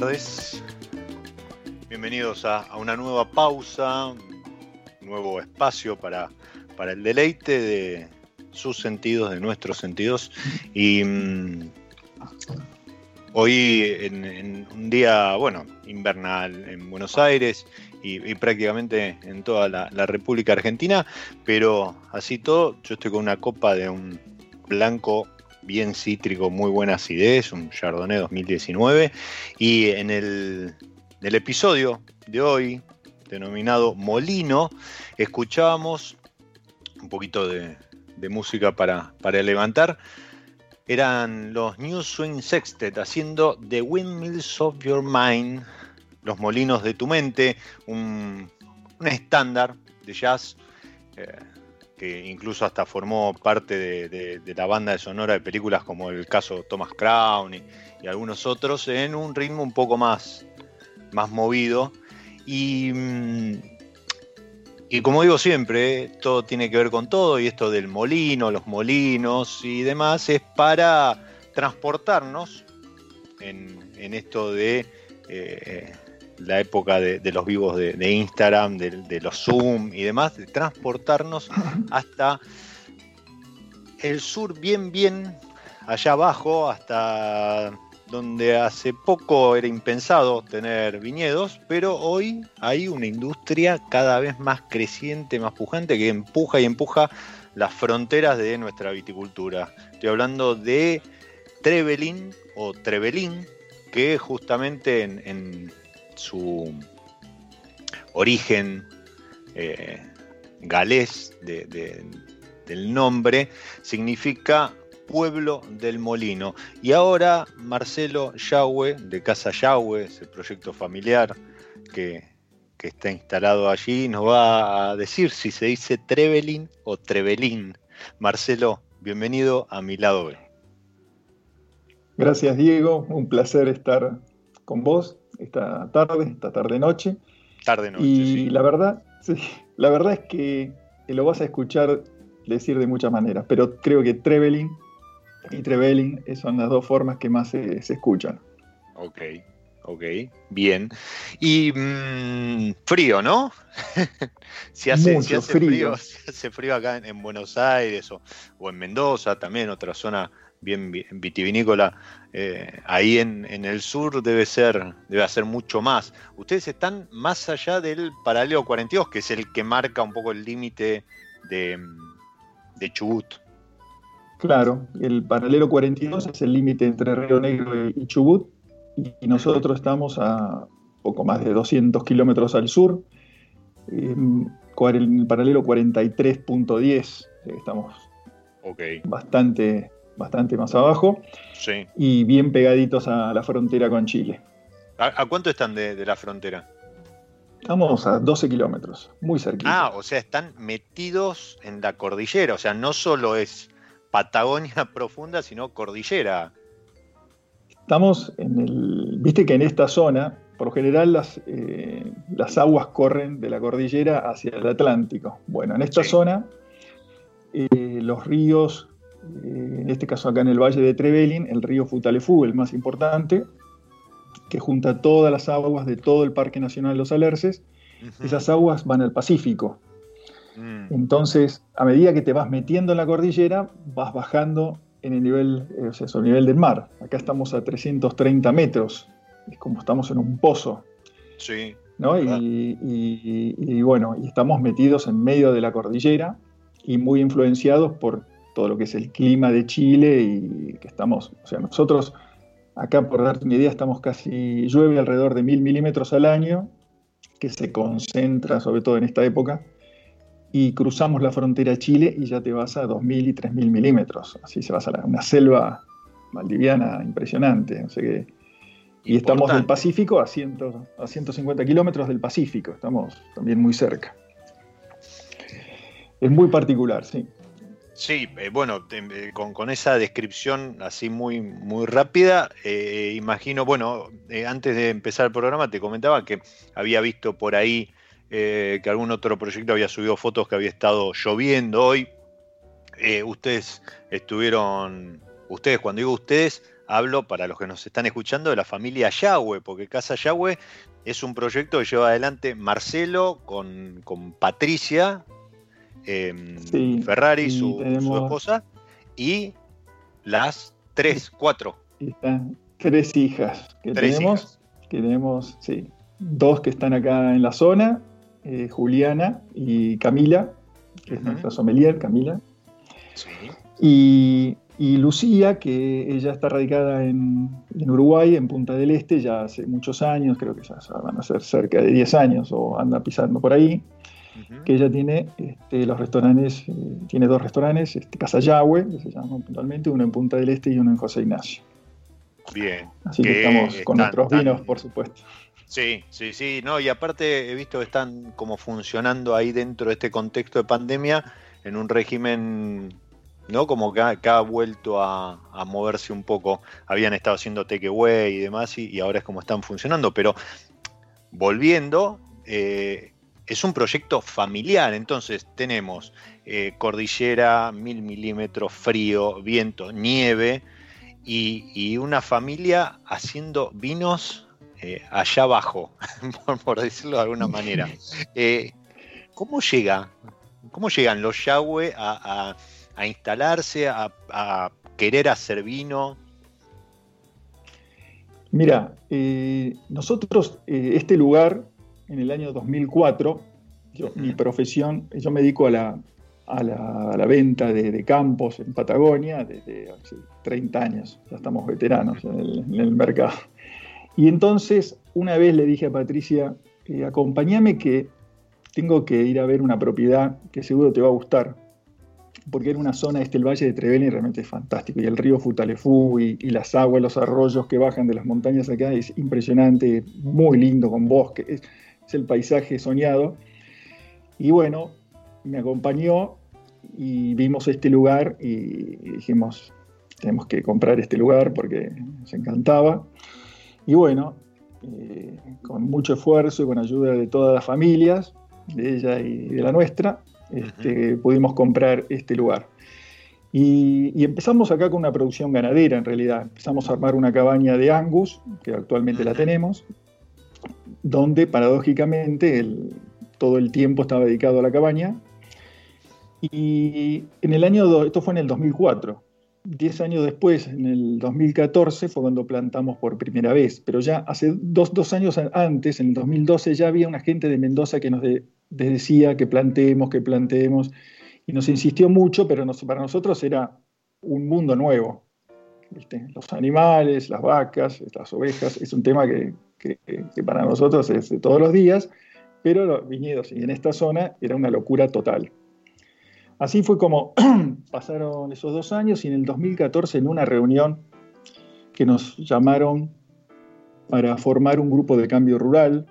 Tardes, bienvenidos a, una nueva pausa, un nuevo espacio para, para el deleite de sus sentidos, de nuestros sentidos. Y mm, hoy en, un día, bueno, invernal en Buenos Aires y, prácticamente en toda la República Argentina, pero así todo, yo estoy con una copa de un blanco bien cítrico, muy buena acidez, un Chardonnay 2019. Y en el, el episodio de hoy, denominado Molino, escuchábamos un poquito de, de música para, para levantar. Eran los New Swing Sextet haciendo The Windmills of Your Mind, los molinos de tu mente, un, un estándar de jazz. eh, que incluso hasta formó parte de, la banda de sonora de películas como el caso Thomas Crown y, algunos otros, en un ritmo un poco más, más movido. Y, mm, y como digo siempre, todo tiene que ver con todo, y esto del molino, los molinos y demás, es para transportarnos en, esto de eh, la época de, los vivos de, Instagram, de, los Zoom y demás, de transportarnos hasta el sur bien, bien allá abajo, hasta donde hace poco era impensado tener viñedos, pero hoy hay una industria cada vez más creciente, más pujante, que empuja y empuja las fronteras de nuestra viticultura. Estoy hablando de Trevelin o Trevelin, que justamente en su origen eh, galés del nombre, significa pueblo del molino. Y ahora Marcelo Yahweh, de Casa Yahweh, ese proyecto familiar que, está instalado allí, nos va a decir si se dice Trevelin o Trevelin. Marcelo, bienvenido a mi lado B. Gracias Diego, un placer estar con vos esta tarde, esta tarde-noche. Tarde-noche, Y la verdad, sí, la verdad es que lo vas a escuchar decir de muchas maneras, pero creo que Trevelin y Trevelin son las dos formas que más se, escuchan. Ok, ok, bien. Y mm, frío, ¿no? si hace, Mucho frío. Si hace frío acá en, Buenos Aires o, o, en Mendoza, también otra zona bien vitivinícola, eh, ahí en, el sur debe ser, debe hacer mucho más. Ustedes están más allá del paralelo 42, que es el que marca un poco el límite de, Chubut. Claro, el paralelo 42 es el límite entre Río Negro y Chubut, y nosotros estamos a poco más de 200 kilómetros al sur. En el paralelo 43.10, estamos bastante bastante más abajo. Y bien pegaditos a la frontera con Chile. ¿A, cuánto están de, la frontera? Estamos a 12 kilómetros, muy cerquita. Ah, o sea, están metidos en la cordillera. O sea, no solo es Patagonia profunda, sino cordillera. Estamos en el. Viste que en esta zona, por lo general, las, eh, las aguas corren de la cordillera hacia el Atlántico. Bueno, en esta zona, eh, los ríos en este caso acá en el Valle de Trevelin, el río Futalefú, el más importante, que junta todas las aguas de todo el Parque Nacional de los Alerces. Esas aguas van al Pacífico. Mm. Entonces, a medida que te vas metiendo en la cordillera, vas bajando en el nivel, eh, o sea, el nivel del mar. Acá estamos a 330 metros, es como estamos en un pozo. Sí. ¿no? Y, y, bueno, y estamos metidos en medio de la cordillera y muy influenciados por todo lo que es el clima de Chile y que estamos, o sea, nosotros acá por darte una idea estamos casi, llueve alrededor de mil milímetros al año, que se concentra sobre todo en esta época, y cruzamos la frontera a Chile y ya te vas a 2.000 y 3.000 milímetros, así se vas a una selva maldiviana impresionante, o sea que, y estamos del Pacífico a, ciento, a 150 kilómetros del Pacífico, estamos también muy cerca. Es muy particular, sí. Sí, eh, bueno, eh, con, esa descripción así muy, muy rápida, eh, imagino, bueno, antes de empezar el programa te comentaba que había visto por ahí que algún otro proyecto había subido fotos que había estado lloviendo hoy. ustedes estuvieron, ustedes, cuando digo ustedes, hablo para los que nos están escuchando de la familia Yahweh, porque Casa Yahweh es un proyecto que lleva adelante Marcelo con, con Patricia, Em, Ferrari, su, esposa, y las tres, cuatro. tres hijas que tenemos. Que tenemos, sí, dos que están acá en la zona, eh, Juliana y Camila, que es nuestra sommelier, Camila. Y, Lucía, que ella está radicada en, Uruguay, en Punta del Este, ya hace muchos años, creo que ya van a ser cerca de 10 años o anda pisando por ahí que ella tiene este, los restaurantes, eh, tiene dos restaurantes, este, Casa Yahweh, que se llaman puntualmente, uno en Punta del Este y uno en José Ignacio. Bien. Así que, estamos con nuestros vinos, por supuesto. Sí, sí, sí, no, y aparte he visto que están como funcionando ahí dentro de este contexto de pandemia en un régimen ¿no? Como que ha, vuelto a, moverse un poco. Habían estado haciendo takeaway y demás, y, ahora es como están funcionando. Pero volviendo, eh, es un proyecto familiar. Entonces tenemos eh, cordillera, mil milímetros, frío, viento, nieve, y, una familia haciendo vinos eh, allá abajo, por, decirlo de alguna manera. ¿Cómo llega? ¿Cómo llegan los Yahweh a a instalarse, a, querer hacer vino? Mira, eh, nosotros, eh, este lugar, en el año 2004, mi profesión, yo me dedico a la, a la, venta de, campos en Patagonia desde hace 30 años, ya estamos veteranos en el, mercado. Y entonces, una vez le dije a Patricia, eh, acompáñame que tengo que ir a ver una propiedad que seguro te va a gustar porque era una zona, este, el Valle de Trevelin realmente es fantástico, y el río Futalefú y, las aguas, los arroyos que bajan de las montañas acá, es impresionante, muy lindo, con bosque, es, el paisaje soñado. Y bueno, me acompañó y vimos este lugar y dijimos, tenemos que comprar este lugar porque nos encantaba. Y bueno, eh, con mucho esfuerzo y con ayuda de todas las familias, de ella y de la nuestra, este, pudimos comprar este lugar. Y, empezamos acá con una producción ganadera en realidad. Empezamos a armar una cabaña de Angus, que actualmente la tenemos, donde paradójicamente todo el tiempo estaba dedicado a la cabaña. Y en el año, esto fue en el 2004, Diez años después, en el 2014, fue cuando plantamos por primera vez, pero ya hace dos, dos años antes, en el 2012, ya había una gente de Mendoza que nos, decía que planteemos, que planteemos, y nos insistió mucho, pero para nosotros era un mundo nuevo. Los animales, las vacas, las ovejas, es un tema que, para nosotros es de todos los días, pero los viñedos y en esta zona era una locura total. Así fue como pasaron esos dos años y en el 2014 en una reunión que nos llamaron para formar un grupo de cambio rural,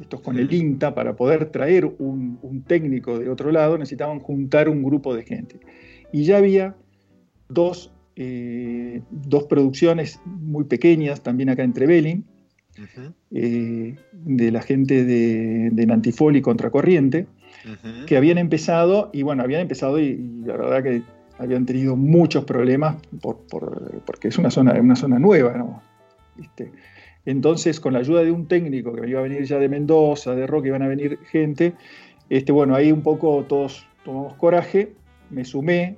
estos con el INTA, para poder traer un, técnico de otro lado, necesitaban juntar un grupo de gente. Y ya había dos, eh, dos producciones muy pequeñas, también acá en Trevelin, eh, de la gente de, de Nantifoli Contracorriente, que habían empezado, y bueno, habían empezado y, la verdad que habían tenido muchos problemas porque es una zona, una zona nueva, ¿no? Entonces, con la ayuda de un técnico que iba a venir ya de Mendoza, de Roque, iban a venir gente, este, bueno, ahí un poco todos tomamos coraje, me sumé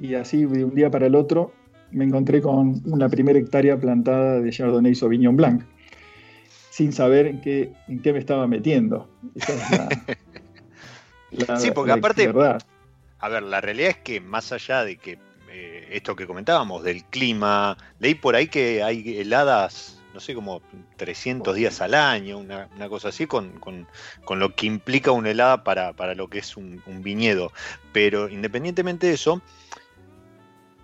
y así de un día para el otro me encontré con una primera hectárea plantada de Chardonnay Sauvignon Blanc, sin saber en qué, en qué me estaba metiendo. sí, porque aparte, a ver, la realidad es que más allá de que eh, esto que comentábamos del clima, leí por ahí que hay heladas no sé, como 300 días al año, una, cosa así, con, lo que implica una helada para, lo que es un, viñedo. Pero independientemente de eso,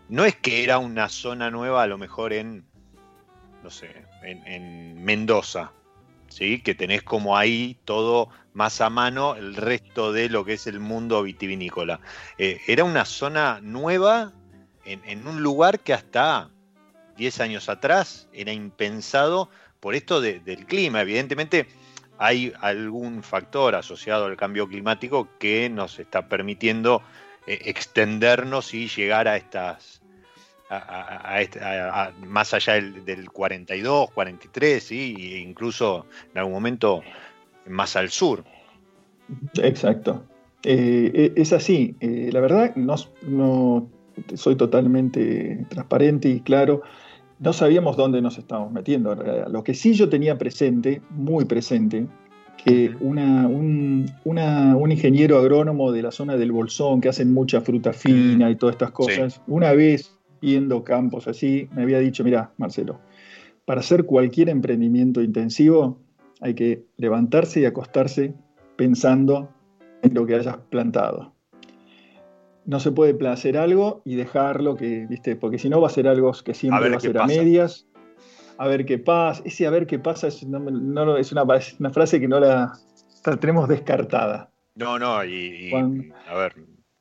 no es que era una zona nueva a lo mejor en, no sé, en, Mendoza, ¿sí? que tenés como ahí todo más a mano el resto de lo que es el mundo vitivinícola. Eh, era una zona nueva en, un lugar que hasta 10 años atrás era impensado por esto del clima. Evidentemente hay algún factor asociado al cambio climático que nos está permitiendo eh, extendernos y llegar a estas este, más allá del, 42, 43, ¿sí? e incluso en algún momento más al sur. Exacto. Eh, e, es así. Eh, la verdad, no, no, soy totalmente transparente y claro no sabíamos dónde nos estábamos metiendo Lo que sí yo tenía presente, muy presente, que una, un, ingeniero agrónomo de la zona del Bolsón, que hacen mucha fruta fina y todas estas cosas, una vez viendo campos así, me había dicho, mira, Marcelo, para hacer cualquier emprendimiento intensivo hay que levantarse y acostarse pensando en lo que hayas plantado no se puede hacer algo y dejarlo que, ¿viste? Porque si no va a ser algo que siempre va a ser a medias. A ver qué pasa. Ese a ver qué pasa es, no, es, una, una, frase que no la, tenemos descartada. No, no, y, a ver,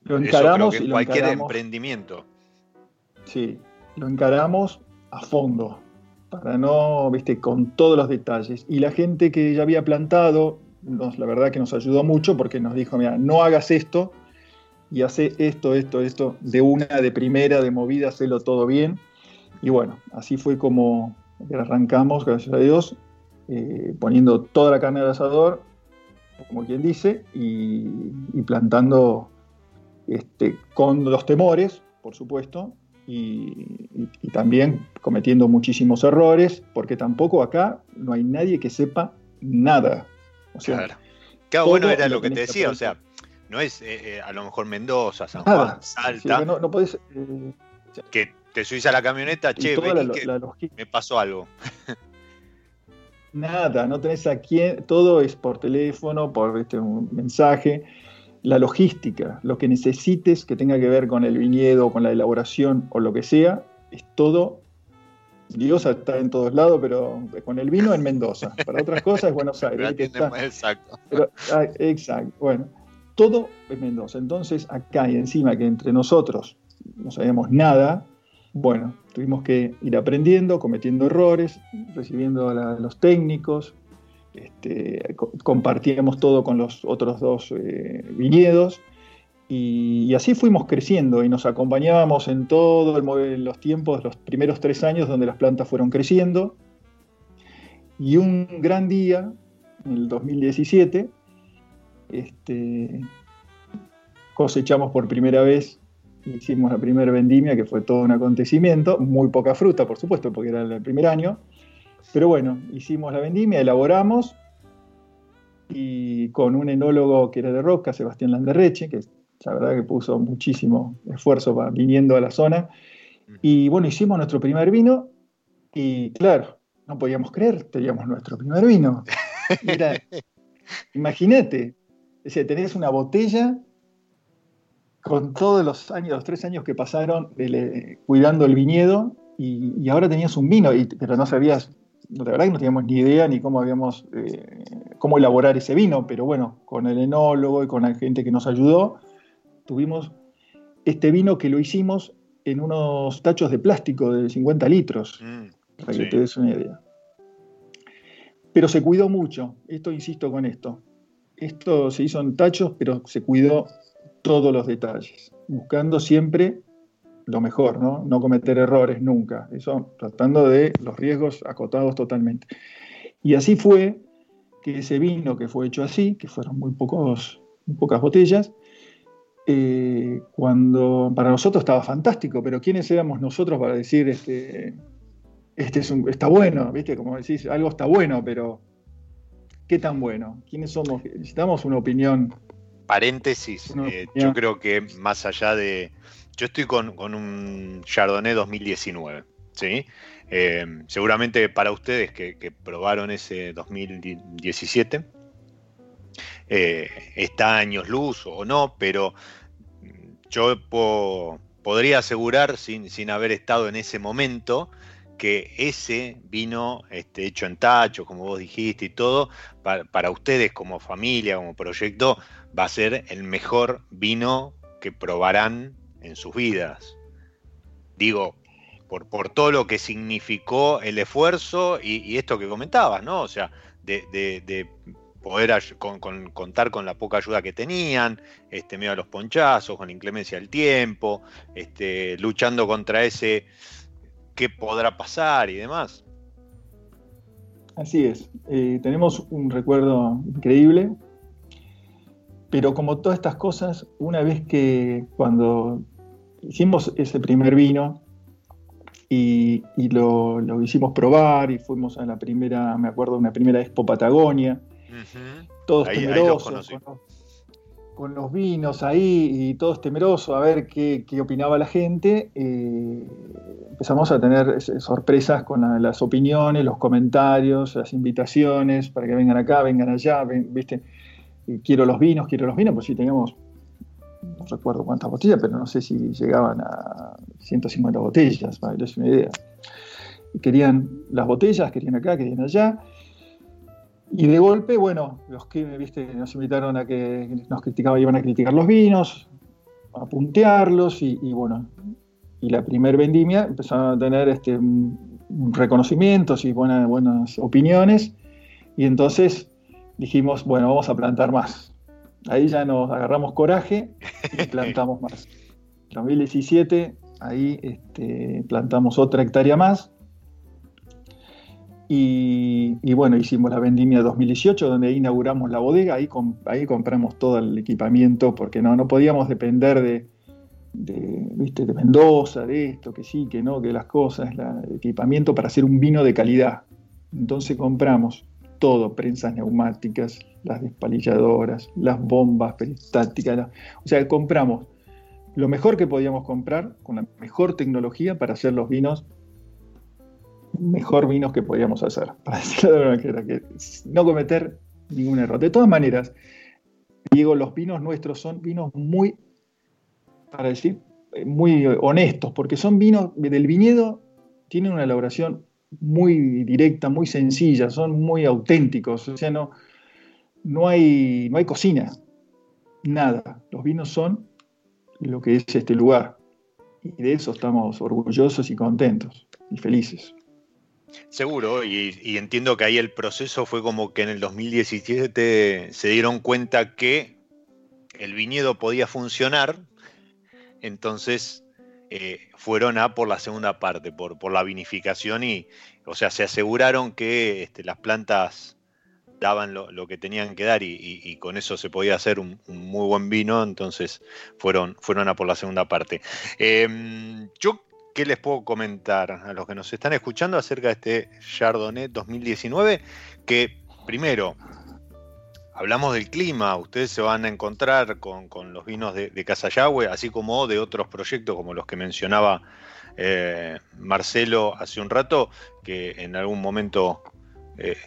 lo Eso creo encaramos y lo cualquier encaramos. emprendimiento. Sí, lo encaramos a fondo, para no, viste, con todos los detalles. Y la gente que ya había plantado, la verdad que nos ayudó mucho porque nos dijo, mira, no hagas esto y hace esto, esto, esto, de una, de primera, de movida, hacelo todo bien. Y bueno, así fue como arrancamos, gracias a Dios, eh, poniendo toda la carne al asador, como quien dice, y, y plantando este, con los temores, por supuesto, y, y- y también cometiendo muchísimos errores, porque tampoco acá no hay nadie que sepa nada. O sea, Claro. Claro, bueno, era lo que te decía, o sea, no es eh, eh, a lo mejor Mendoza, San. Juan, Salta, no, no podés, eh, que te subís a la camioneta, che, toda vení la, que la logística. me pasó algo. Nada, no tenés a quién, todo es por teléfono, por este, un mensaje. La logística, lo que necesites que tenga que ver con el viñedo, con la elaboración o lo que sea, es todo. Dios está en todos lados, pero con el vino en Mendoza. Para otras cosas es Buenos Aires. Que más exacto. pero, ah, exacto, bueno, todo es Mendoza. Entonces, acá y encima que entre nosotros no sabíamos nada, bueno, tuvimos que ir aprendiendo, cometiendo errores, recibiendo a la- los técnicos, este, co- compartíamos todo con los otros dos eh, viñedos. Y, y así fuimos creciendo y nos acompañábamos en todos los tiempos, los primeros tres años donde las plantas fueron creciendo. Y un gran día, en el 2017, este, cosechamos por primera vez, hicimos la primera vendimia, que fue todo un acontecimiento, muy poca fruta, por supuesto, porque era el primer año, pero bueno, hicimos la vendimia, elaboramos, y con un enólogo que era de Roca, Sebastián Landerreche, que la verdad que puso muchísimo esfuerzo para, viniendo a la zona, y bueno, hicimos nuestro primer vino, y claro, no podíamos creer, teníamos nuestro primer vino. Imagínate, o sea, tenés una botella con todos los años, los tres años que pasaron cuidando el viñedo y, y ahora tenías un vino, y, pero no sabías, la verdad que no teníamos ni idea ni cómo habíamos, eh, cómo elaborar ese vino, pero bueno, con el enólogo y con la gente que nos ayudó, tuvimos este vino que lo hicimos en unos tachos de plástico de 50 litros Mm, para Sí. que te des una idea. Pero se cuidó mucho, esto insisto con esto. Esto se hizo en tachos, pero se cuidó todos los detalles, buscando siempre lo mejor, ¿no? No cometer errores nunca. Eso tratando de los riesgos acotados totalmente. Y así fue que ese vino que fue hecho así, que fueron muy, pocos, muy pocas botellas, eh, cuando para nosotros estaba fantástico, pero ¿quiénes éramos nosotros para decir este, este es un- está bueno, ¿viste? Como decís, algo está bueno, pero ¿qué tan bueno? ¿Quiénes somos? Necesitamos una opinión. Paréntesis, Una eh, yo creo que más allá de... Yo estoy con, un Chardonnay 2019, ¿sí? Eh, seguramente para ustedes que, probaron ese 2017, eh, está años luz o no, pero yo po- podría asegurar, sin, sin haber estado en ese momento, que ese vino este, hecho en tacho, como vos dijiste y todo, para, para ustedes como familia, como proyecto, va a ser el mejor vino que probarán en sus vidas. Digo, por, por todo lo que significó el esfuerzo y, esto que comentabas, ¿no? O sea, de, de- de poder con- contar con la poca ayuda que tenían, este, medio a los ponchazos, con la inclemencia del tiempo, este, luchando contra ese qué podrá pasar y demás. Así es. Eh, tenemos un recuerdo increíble, pero como todas estas cosas, una vez que cuando hicimos ese primer vino y, y lo, lo hicimos probar y fuimos a la primera, me acuerdo, una primera Expo Patagonia, todos Ahí- temerosos con, los, con los vinos ahí y todos temerosos a ver qué, qué opinaba la gente. eh, empezamos a tener eh, sorpresas con la- las opiniones, los comentarios, las invitaciones para que vengan acá, vengan allá, ven- viste, Y quiero los vinos, quiero los vinos, pues sí teníamos, no recuerdo cuántas botellas, pero no sé si llegaban a 150 botellas, para que les una idea. Y querían las botellas, querían acá, querían allá. Y de golpe, bueno, los que viste, nos invitaron a que nos criticaban, iban a criticar los vinos. a puntearlos y, bueno, y la primer vendimia empezaron a tener este, reconocimientos y buenas, buenas opiniones y entonces dijimos, bueno, vamos a plantar más. Ahí ya nos agarramos coraje y plantamos más. En 2017 ahí este, plantamos otra hectárea más y, bueno, hicimos la vendimia 2018, donde inauguramos la bodega, ahí, ahí compramos todo el equipamiento, porque no, no podíamos depender de, ¿viste? de Mendoza, de esto, que sí, que no, que las cosas, el equipamiento para hacer un vino de calidad. Entonces compramos todo, prensas neumáticas, las despalilladoras, las bombas peristáticas, o sea, compramos lo mejor que podíamos comprar con la mejor tecnología para hacer los vinos mejor vinos que podíamos hacer, para decirlo de manera que no cometer ningún error. De todas maneras, Diego, los vinos nuestros son vinos muy, para decir, eh, muy honestos, porque son vinos del viñedo, tienen una elaboración muy directa, muy sencilla, son muy auténticos, o sea, no, no, hay, no hay cocina, nada. Los vinos son lo que es este lugar. Y de eso estamos orgullosos y contentos y felices. Seguro, y, entiendo que ahí el proceso fue como que en el 2017 se dieron cuenta que el viñedo podía funcionar, entonces eh, fueron a por la segunda parte, por, por, la vinificación y, o sea, se aseguraron que este, las plantas daban lo, que tenían que dar y, con eso se podía hacer un, muy buen vino, entonces fueron, fueron a por la segunda parte. Em, yo ¿Qué les puedo comentar a los que nos están escuchando acerca de este Chardonnay 2019? Que primero, hablamos del clima, ustedes se van a encontrar con, los vinos de, de Casayagüe, así como de otros proyectos como los que mencionaba eh, Marcelo hace un rato, que en algún momento eh,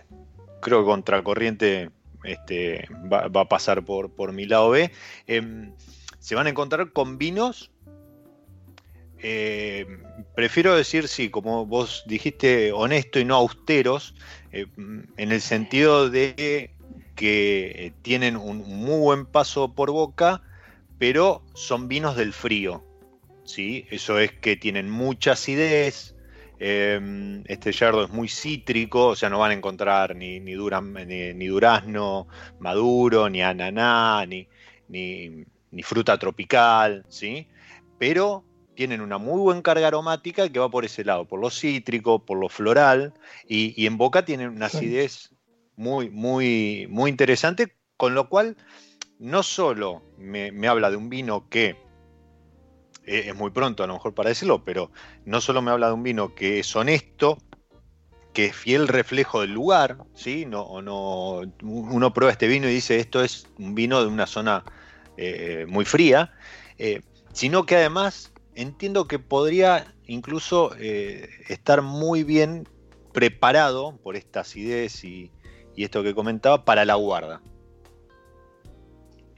creo que contracorriente este, va, a pasar por, por mi lado B. Em, se van a encontrar con vinos eh, prefiero decir, sí, como vos dijiste, honesto y no austeros, en el sentido de que tienen un muy buen paso por boca, pero son vinos del frío. ¿sí? Eso es que tienen mucha acidez. Eh, este yardo es muy cítrico, o sea, no van a encontrar ni, ni, ni, durazno maduro, ni ananá, ni, ni, fruta tropical, ¿sí? Pero tienen una muy buena carga aromática que va por ese lado, por lo cítrico, por lo floral, y, en boca tienen una acidez muy, muy, muy interesante, con lo cual no solo me, habla de un vino que eh, es muy pronto a lo mejor para decirlo, pero no solo me habla de un vino que es honesto, que es fiel reflejo del lugar, ¿sí? No, no, uno prueba este vino y dice esto es un vino de una zona eh, muy fría, eh, sino que además entiendo que podría incluso estar muy bien preparado por esta acidez y, esto que comentaba para la guarda.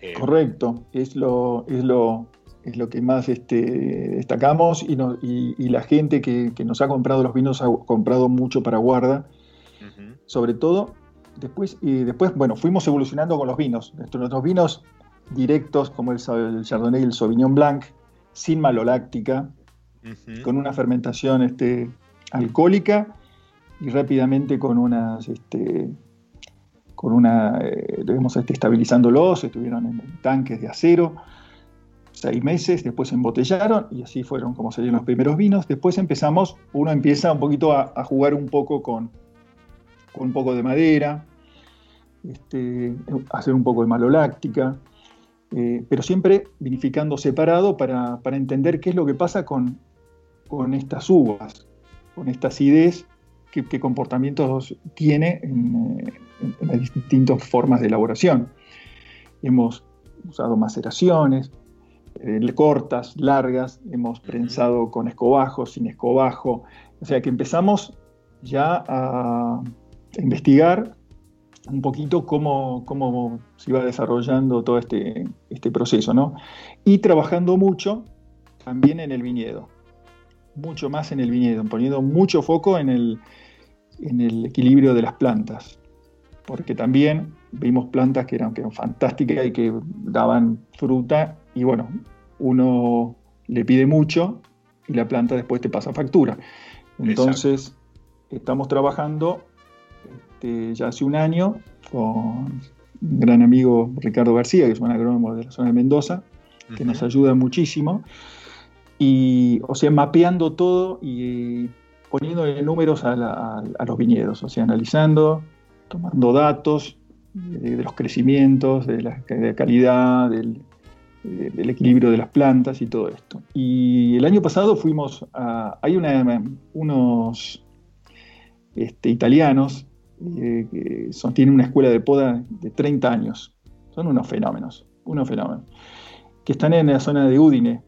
Eh, Correcto, es lo, es lo, es lo que más este, destacamos y, la gente que, nos ha comprado los vinos ha comprado mucho para guarda. Sobre todo, después, y después, bueno, fuimos evolucionando con los vinos. Nuestros vinos directos, como el, el Chardonnay y el Sauvignon Blanc, sin maloláctica, con una fermentación este, alcohólica y rápidamente con unas, este, con una, eh, este, estabilizándolos, estuvieron en tanques de acero, seis meses, después embotellaron y así fueron como salieron los primeros vinos. Después empezamos, uno empieza un poquito a, jugar un poco con, con, un poco de madera, este, hacer un poco de maloláctica. Eh, pero siempre vinificando separado para, entender qué es lo que pasa con, estas uvas, con esta acidez, qué, comportamientos tiene en, las distintas formas de elaboración. Hemos usado maceraciones, eh, cortas, largas, hemos prensado con escobajo, sin escobajo, o sea que empezamos ya a investigar un poquito cómo, cómo se iba desarrollando todo este, este proceso, ¿no? Y trabajando mucho también en el viñedo, mucho más en el viñedo, poniendo mucho foco en el, en el equilibrio de las plantas, porque también vimos plantas que eran, que eran fantásticas y que daban fruta, y bueno, uno le pide mucho y la planta después te pasa factura. Entonces, estamos trabajando este, ya hace un año con un gran amigo Ricardo García, que es un agrónomo de la zona de Mendoza, que nos ayuda muchísimo. Y, o sea, mapeando todo y poniéndole números a, los viñedos, o sea, analizando, tomando datos de, los crecimientos, de la, calidad, del, equilibrio de las plantas y todo esto. Y el año pasado fuimos a... Hay unos este, italianos eh, que tienen una escuela de poda de 30 años. Son unos fenómenos, unos fenómenos. Que están en la zona de Udine,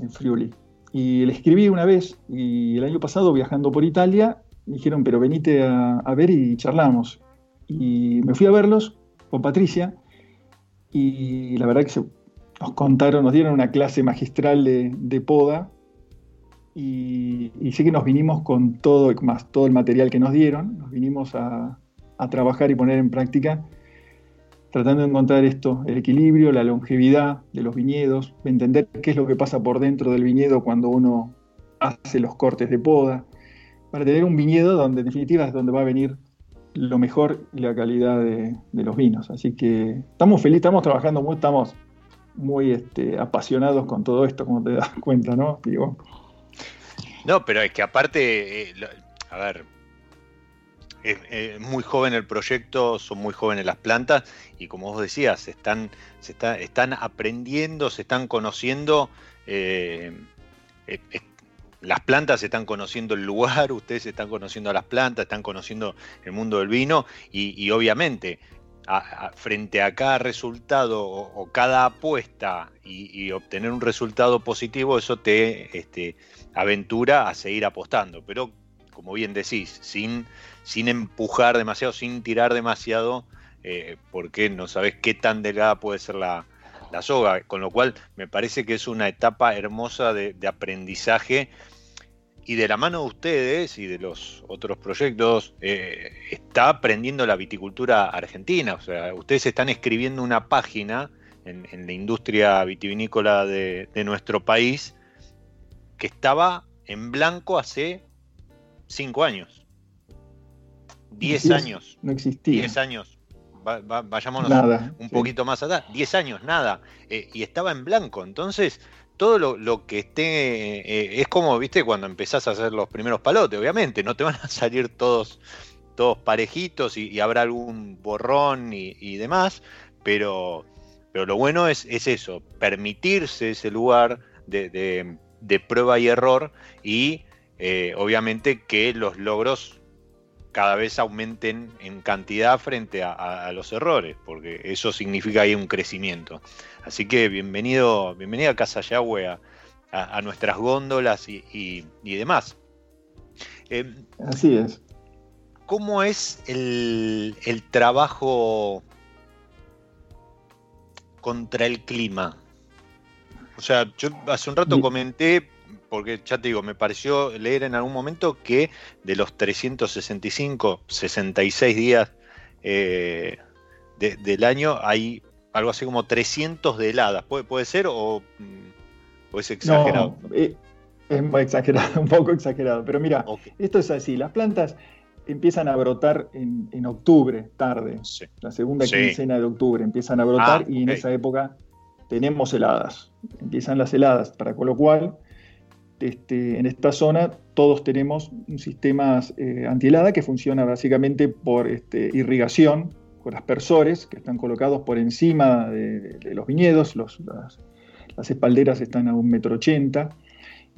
en Friuli. Y le escribí una vez, y el año pasado viajando por Italia, me dijeron, pero venite a, ver y charlamos. Y me fui a verlos con Patricia, y la verdad que nos contaron, nos dieron una clase magistral de, poda, y, sé que nos vinimos con todo, más todo el material que nos dieron, nos vinimos a trabajar y poner en práctica tratando de encontrar esto, el equilibrio, la longevidad de los viñedos, entender qué es lo que pasa por dentro del viñedo cuando uno hace los cortes de poda, para tener un viñedo donde en definitiva es donde va a venir lo mejor y la calidad de, los vinos. Así que estamos felices, estamos trabajando muy, estamos muy este, apasionados con todo esto, como te das cuenta, ¿no? Digo. No, pero es que aparte, eh, a ver, es, muy joven el proyecto, son muy jóvenes las plantas y como vos decías, están, se están aprendiendo, se están conociendo, eh, eh, las plantas están conociendo el lugar, ustedes están conociendo a las plantas, están conociendo el mundo del vino y, obviamente frente a cada resultado o, cada apuesta y, obtener un resultado positivo, eso te este, aventura a seguir apostando, pero como bien decís, sin sin empujar demasiado, sin tirar demasiado, eh, porque no sabes qué tan delgada puede ser la, soga. Con lo cual me parece que es una etapa hermosa de, aprendizaje y de la mano de ustedes y de los otros proyectos, eh, está aprendiendo la viticultura argentina. O sea, ustedes están escribiendo una página en, la industria vitivinícola de, nuestro país que estaba en blanco hace cinco años. 10 años. No existía. 10 años. vayámonos un poquito más allá. 10 años, nada. Eh, y estaba en blanco. Entonces, todo lo, que esté. Eh, es como, viste, cuando empezás a hacer los primeros palotes, obviamente. No te van a salir todos, todos parejitos y, habrá algún borrón y, demás. Pero, pero lo bueno es, es eso: permitirse ese lugar de, prueba y error y. Eh, obviamente que los logros cada vez aumenten en cantidad frente a, los errores, porque eso significa ahí un crecimiento. Así que bienvenido, bienvenida a Casa Yahweh, a, nuestras góndolas y, demás. Em, Así es. ¿Cómo es el, el trabajo contra el clima? O sea, yo hace un rato comenté porque ya te digo, me pareció leer en algún momento que de los 365, 66 días eh, del año hay algo así como 300 de heladas. ¿Puede, puede ser o, mm, es exagerado? Eh, es exagerado, un poco exagerado. Pero mira, esto es así, las plantas empiezan a brotar en, octubre, tarde, la segunda quincena de octubre empiezan a brotar ah, y en esa época tenemos heladas, empiezan las heladas, para con lo cual este, en esta zona todos tenemos un sistema eh, antihelada que funciona básicamente por este, irrigación con aspersores que están colocados por encima de, los viñedos, las, espalderas están a un metro ochenta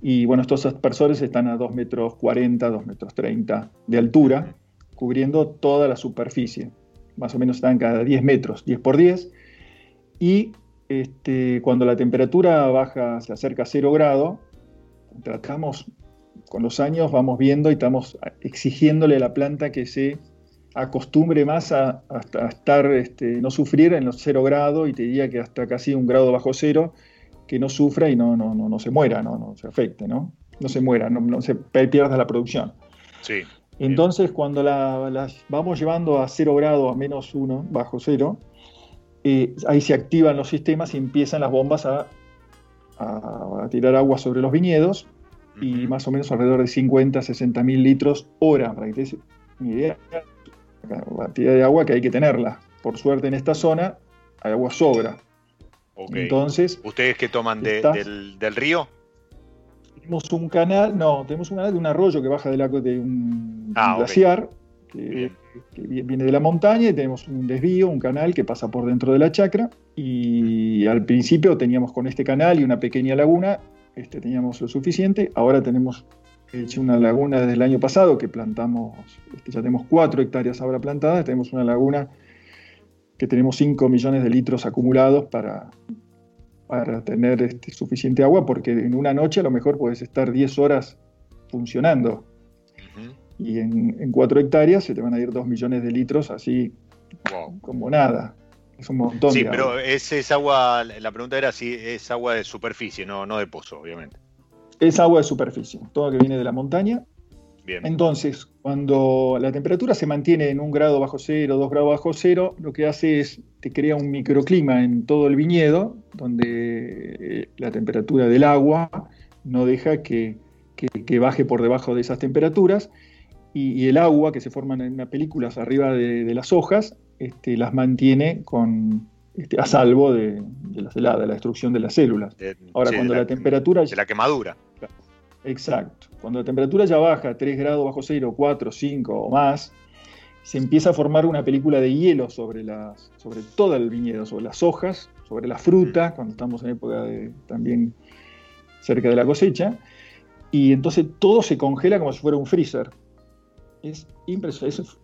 y bueno, estos aspersores están a 2 metros 40, 2 metros 30 de altura, cubriendo toda la superficie. Más o menos están cada 10 metros, 10 por 10. Y este, cuando la temperatura baja, se acerca a 0 grado, tratamos, con los años vamos viendo y estamos exigiéndole a la planta que se acostumbre más a, estar, este, no sufrir en los cero grados y te diría que hasta casi un grado bajo cero, que no sufra y no, no, no, se muera, no, no se afecte, ¿no? No se muera, no, se pierda la producción. Sí. Entonces, cuando las vamos llevando a cero grado, a menos uno, bajo cero, eh, ahí se activan los sistemas y empiezan las bombas a a, tirar agua sobre los viñedos y más o menos alrededor de 50, 60 mil litros hora, para que te una idea la cantidad de agua que hay que tenerla. Por suerte en esta zona hay agua sobra. Entonces, ¿Ustedes que toman del, río? Tenemos un canal, no, tenemos un canal de un arroyo que baja de, de un, ah, glaciar, que, viene de la montaña, y tenemos un desvío, un canal que pasa por dentro de la chacra. Y al principio teníamos con este canal y una pequeña laguna, este, teníamos lo suficiente. Ahora tenemos hecho una laguna desde el año pasado que plantamos, este, ya tenemos cuatro hectáreas ahora plantadas, tenemos una laguna que tenemos 5 millones de litros acumulados para, tener este, suficiente agua, porque en una noche a lo mejor puedes estar 10 horas funcionando. Y en, 4 hectáreas se te van a ir 2 millones de litros así como nada. Es un montón. Sí, pero ese es agua, la pregunta era si es agua de superficie, no, no de pozo, obviamente. Es agua de superficie, todo que viene de la montaña entonces, cuando la temperatura se mantiene en un grado bajo cero, dos grados bajo cero, lo que hace es te crea un microclima en todo el viñedo, donde eh, la temperatura del agua no deja que, baje por debajo de esas temperaturas, y, el agua que se forman en las películas arriba de, las hojas, este, las mantiene con, este, a salvo de, las heladas, de la destrucción de las células. Ahora, cuando la, temperatura... De la quemadura. Exacto. Cuando la temperatura ya baja a 3 grados bajo cero, 4, 5 o más, se empieza a formar una película de hielo sobre, las, sobre todo el viñedo, sobre las hojas, sobre la fruta, mm. cuando estamos en época de, también cerca de la cosecha, y entonces todo se congela como si fuera un freezer. Es,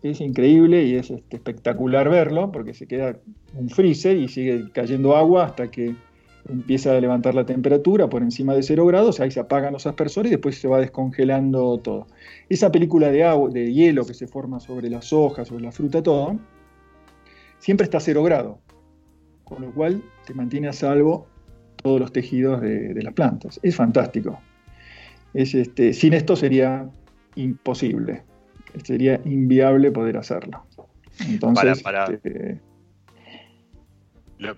es, increíble y es este, espectacular verlo, porque se queda un freezer y sigue cayendo agua hasta que empieza a levantar la temperatura por encima de 0 grados, ahí se apagan los aspersores y después se va descongelando todo. Esa película de, agua, de hielo que se forma sobre las hojas, sobre la fruta, todo, siempre está a 0 grado, con lo cual te mantiene a salvo todos los tejidos de, las plantas. Es fantástico. Es este, sin esto sería imposible, sería inviable poder hacerlo. Entonces, este,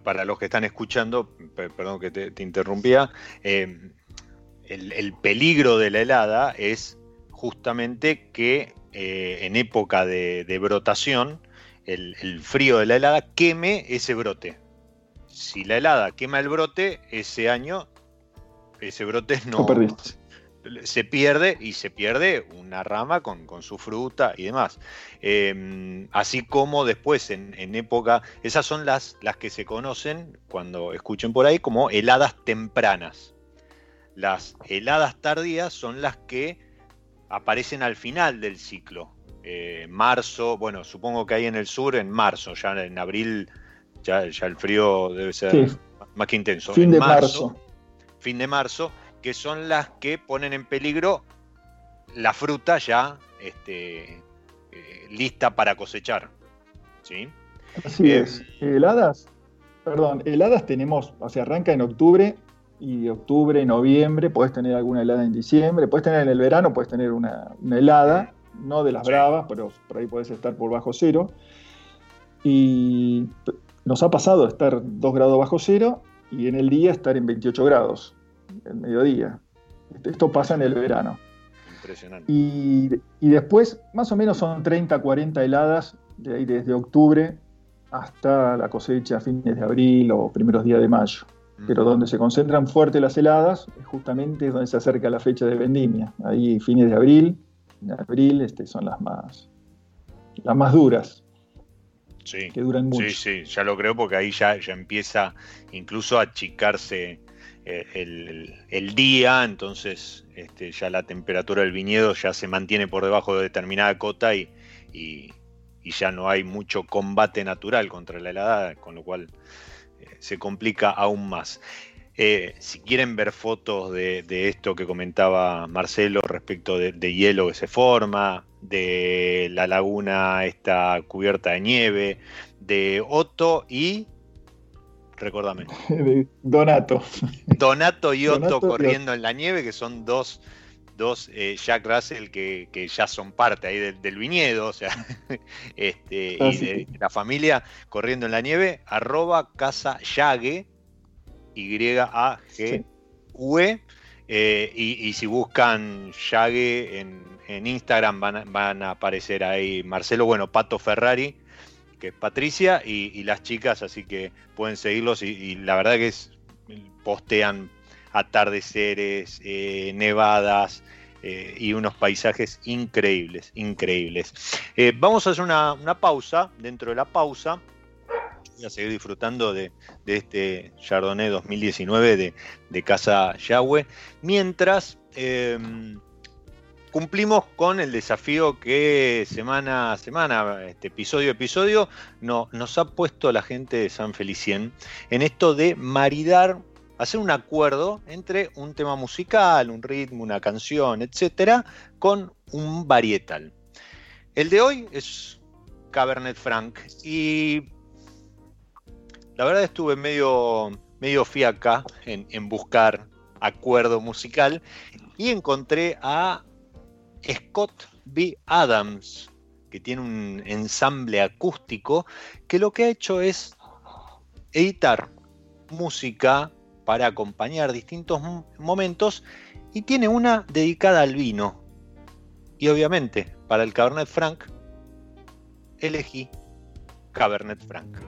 para los que están escuchando, perdón que te, interrumpía, eh, el, peligro de la helada es justamente que eh, en época de, brotación, el, frío de la helada queme ese brote. Si la helada quema el brote, ese año ese brote no, se pierde y se pierde una rama con, su fruta y demás. Em, así como después en, época, esas son las, las que se conocen cuando escuchen por ahí como heladas tempranas. Las heladas tardías son las que aparecen al final del ciclo. Eh, marzo, bueno, supongo que hay en el sur en marzo, ya en abril ya, ya el frío debe ser más que intenso. Fin de marzo. Fin de marzo que son las que ponen en peligro la fruta ya este, eh, lista para cosechar. ¿sí? Así eh, es. Heladas, perdón, heladas tenemos, o sea, arranca en octubre y octubre, noviembre, puedes tener alguna helada en diciembre, puedes tener en el verano, puedes tener una, helada, no de las bravas, pero por ahí puedes estar por bajo cero. Y nos ha pasado estar 2 grados bajo cero y en el día estar en 28 grados el mediodía. Esto pasa en el verano. Impresionante. Y, después, más o menos son 30, 40 heladas de ahí desde octubre hasta la cosecha a fines de abril o primeros días de mayo. Pero donde se concentran fuerte las heladas es justamente donde se acerca la fecha de vendimia. Ahí fines de abril, en abril este, son las más, las más duras. Sí. Que duran mucho. Sí, sí, ya lo creo porque ahí ya, ya empieza incluso a achicarse eh, el, día, entonces este, ya la temperatura del viñedo ya se mantiene por debajo de determinada cota y, ya no hay mucho combate natural contra la helada, con lo cual eh, se complica aún más. Eh, si quieren ver fotos de, esto que comentaba Marcelo respecto de, de, hielo que se forma, de la laguna esta cubierta de nieve, de Otto y Recordame. Donato. Donato y Otto corriendo en la nieve, que son dos, dos eh, Jack Russell que, ya son parte ahí del, viñedo, o sea, este, ah, y de, la familia corriendo en la nieve, arroba casa Yague, Y-A-G, UE. Eh, y, si buscan Yague en, Instagram van a, aparecer ahí Marcelo, bueno, Pato Ferrari, que es Patricia, y, las chicas, así que pueden seguirlos y, la verdad que postean atardeceres, eh, nevadas eh, y unos paisajes increíbles, increíbles. vamos a hacer una, pausa, dentro de la pausa a seguir disfrutando de, este Chardonnay 2019 de, Casa Yahweh, mientras em, cumplimos con el desafío que semana a semana, este episodio a episodio, no, nos ha puesto la gente de San Felicien en esto de maridar, hacer un acuerdo entre un tema musical, un ritmo, una canción, etcétera, con un varietal. El de hoy es Cabernet Franc y la verdad estuve medio, medio fiaca en buscar acuerdo musical y encontré a Scott B. Adams, que tiene un ensamble acústico, que lo que ha hecho es editar música para acompañar distintos momentos y tiene una dedicada al vino. Y obviamente, para el Cabernet Franc, elegí Cabernet Franc.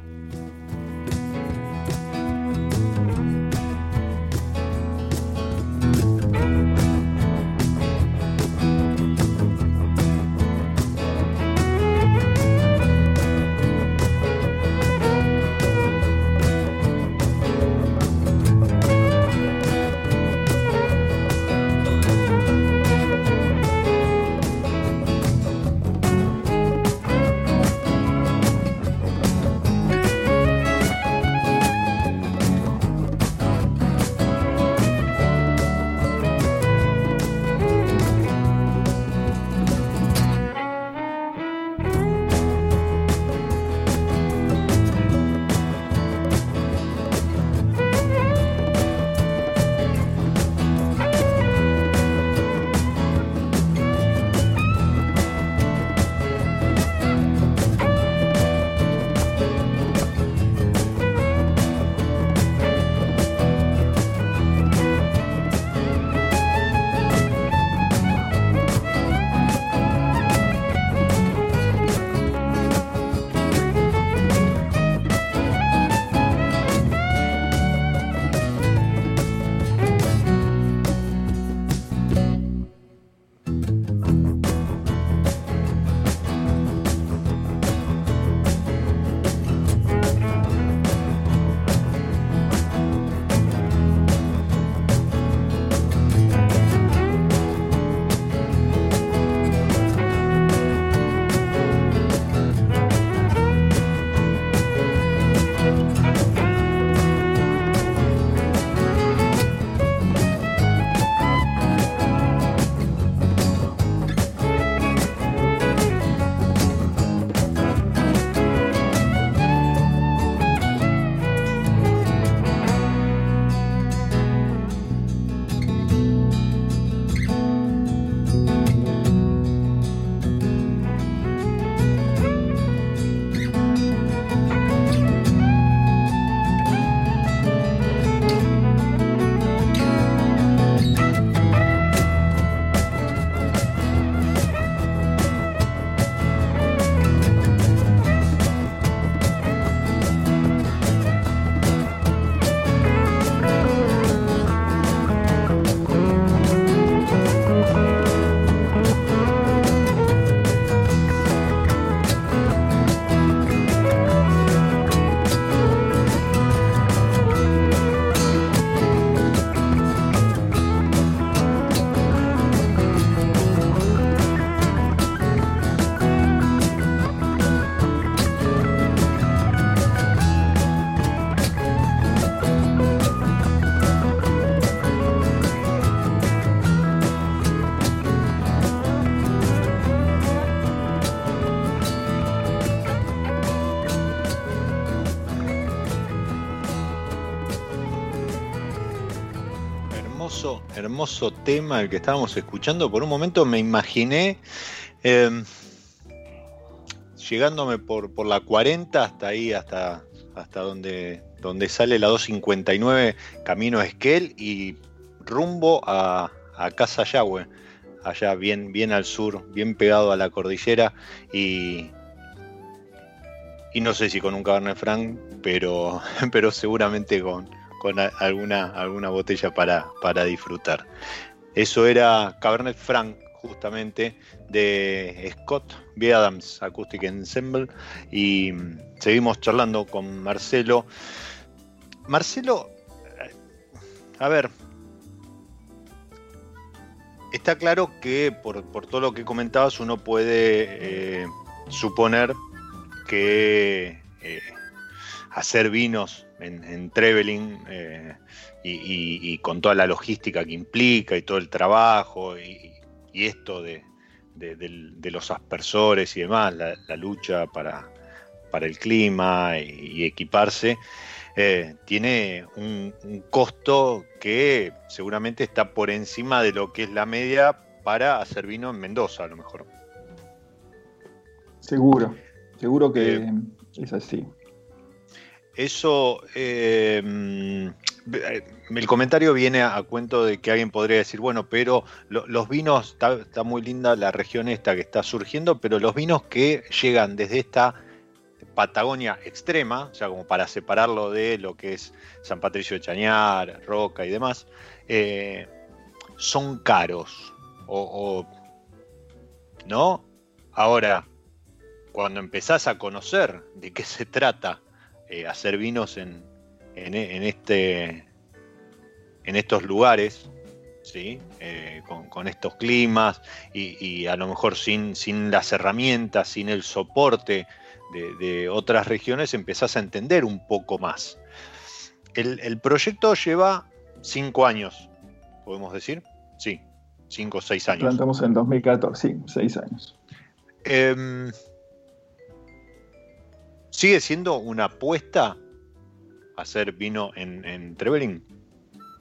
Hermoso tema el que estábamos escuchando. Por un momento me imaginé em, llegándome por, por, la 40 hasta ahí, hasta, hasta donde, donde sale la 259 camino a Esquel y rumbo a, Casa Yahweh, allá bien, bien al sur, bien pegado a la cordillera y, y no sé si con un Cabernet Franc, pero, pero seguramente con, con alguna, alguna botella para, para disfrutar. Eso era Cabernet Franc, justamente, de Scott B. Adams Acoustic Ensemble. Y seguimos charlando con Marcelo. Marcelo, a ver, está claro que por, todo lo que comentabas uno puede eh, suponer que eh, hacer vinos en, en Trevelin eh, y, con toda la logística que implica y todo el trabajo y, esto de, los aspersores y demás, la, lucha para, para, el clima y, equiparse, eh, tiene un, costo que seguramente está por encima de lo que es la media para hacer vino en Mendoza, a lo mejor. Seguro, seguro que eh, es así. Eso, eh, el comentario viene a, cuento de que alguien podría decir, bueno, pero los vinos, está, muy linda la región esta que está surgiendo, pero los vinos que llegan desde esta Patagonia extrema, o sea, como para separarlo de lo que es San Patricio de Chañar, Roca y demás, eh, son caros. O, ¿No? Ahora, cuando empezás a conocer de qué se trata eh, hacer vinos en, en, este, en estos lugares, ¿sí? Eh, con, estos climas y, a lo mejor sin, sin, las herramientas, sin el soporte de, otras regiones, empezás a entender un poco más. El, proyecto lleva cinco años, podemos decir. Sí, cinco o seis años. Plantamos en 2014, sí, seis años. Em, ¿Sigue siendo una apuesta hacer vino en, en?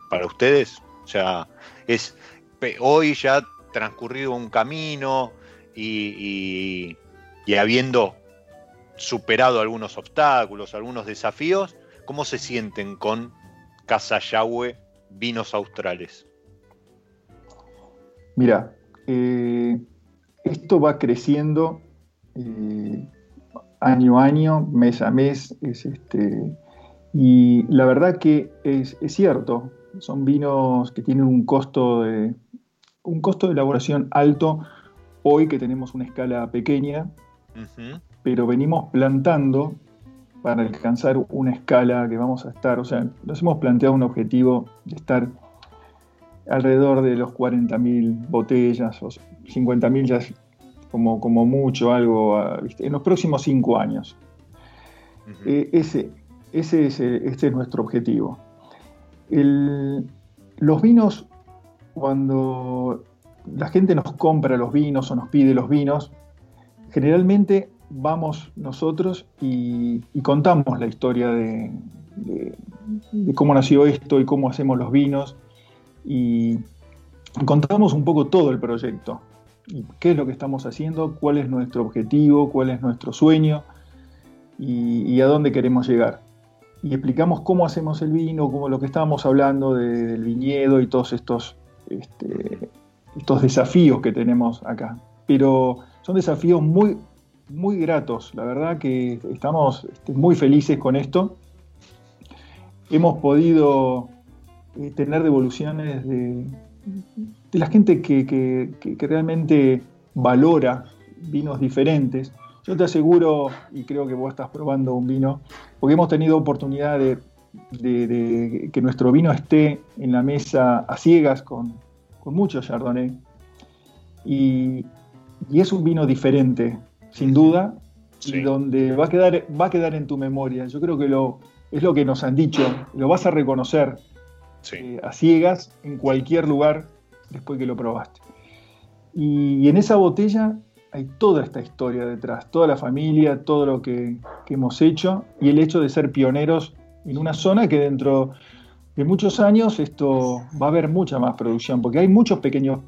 Para ustedes, o sea, es hoy ya transcurrido un camino y, habiendo superado algunos obstáculos, algunos desafíos, ¿cómo se sienten con Casa Yahweh Vinos Australes? Mira, eh, esto va creciendo eh, año a año, mes a mes. Es este, y la verdad que es, cierto, son vinos que tienen un costo de, un costo de elaboración alto hoy que tenemos una escala pequeña, pero venimos plantando para alcanzar una escala que vamos a estar, o sea, nos hemos planteado un objetivo de estar alrededor de los 40.000 botellas o 50.000 ya como, como mucho, algo ah, en los próximos cinco años. Eh, ese, ese es, este es nuestro objetivo. los vinos, cuando la gente nos compra los vinos o nos pide los vinos, generalmente vamos nosotros y, contamos la historia de, cómo nació esto y cómo hacemos los vinos y contamos un poco todo el proyecto qué es lo que estamos haciendo, cuál es nuestro objetivo, cuál es nuestro sueño y a dónde queremos llegar y explicamos cómo hacemos el vino, como lo que estábamos hablando del viñedo y todos estos, este, estos desafíos que tenemos acá. Pero son desafíos muy, muy gratos, la verdad que estamos este, muy felices con esto. Hemos podido eh, tener devoluciones de, de la gente que, que realmente valora vinos diferentes yo te aseguro, y creo que vos estás probando un vino, porque hemos tenido oportunidad de, que nuestro vino esté en la mesa a ciegas con, con mucho Chardonnay. Y, es un vino diferente, sin duda, y donde va a, quedar, va a quedar en tu memoria. Yo creo que lo, es lo que nos han dicho, lo vas a reconocer eh, a ciegas en cualquier lugar después que lo probaste. y en esa botella hay toda esta historia detrás, toda la familia, todo lo que, hemos hecho y el hecho de ser pioneros en una zona que dentro de muchos años esto va a haber mucha más producción, porque hay muchos pequeños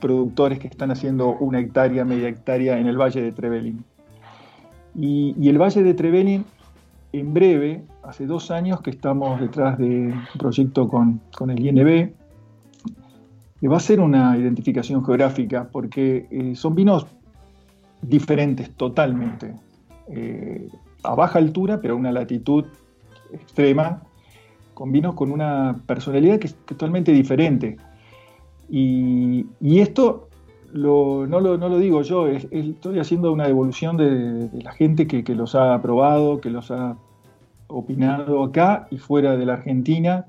productores que están haciendo una hectárea, media hectárea en el Valle de Trevelin. Y, el Valle de Trevelin, en breve, hace dos años que estamos detrás de un proyecto con, con el INB, va a ser una identificación geográfica porque eh, son vinos diferentes totalmente. Eh, a baja altura, pero a una latitud extrema, con vinos con una personalidad que es totalmente diferente. Y, esto no, lo, digo yo, estoy haciendo una devolución de, la gente que, los ha aprobado, que los ha opinado acá y fuera de la Argentina,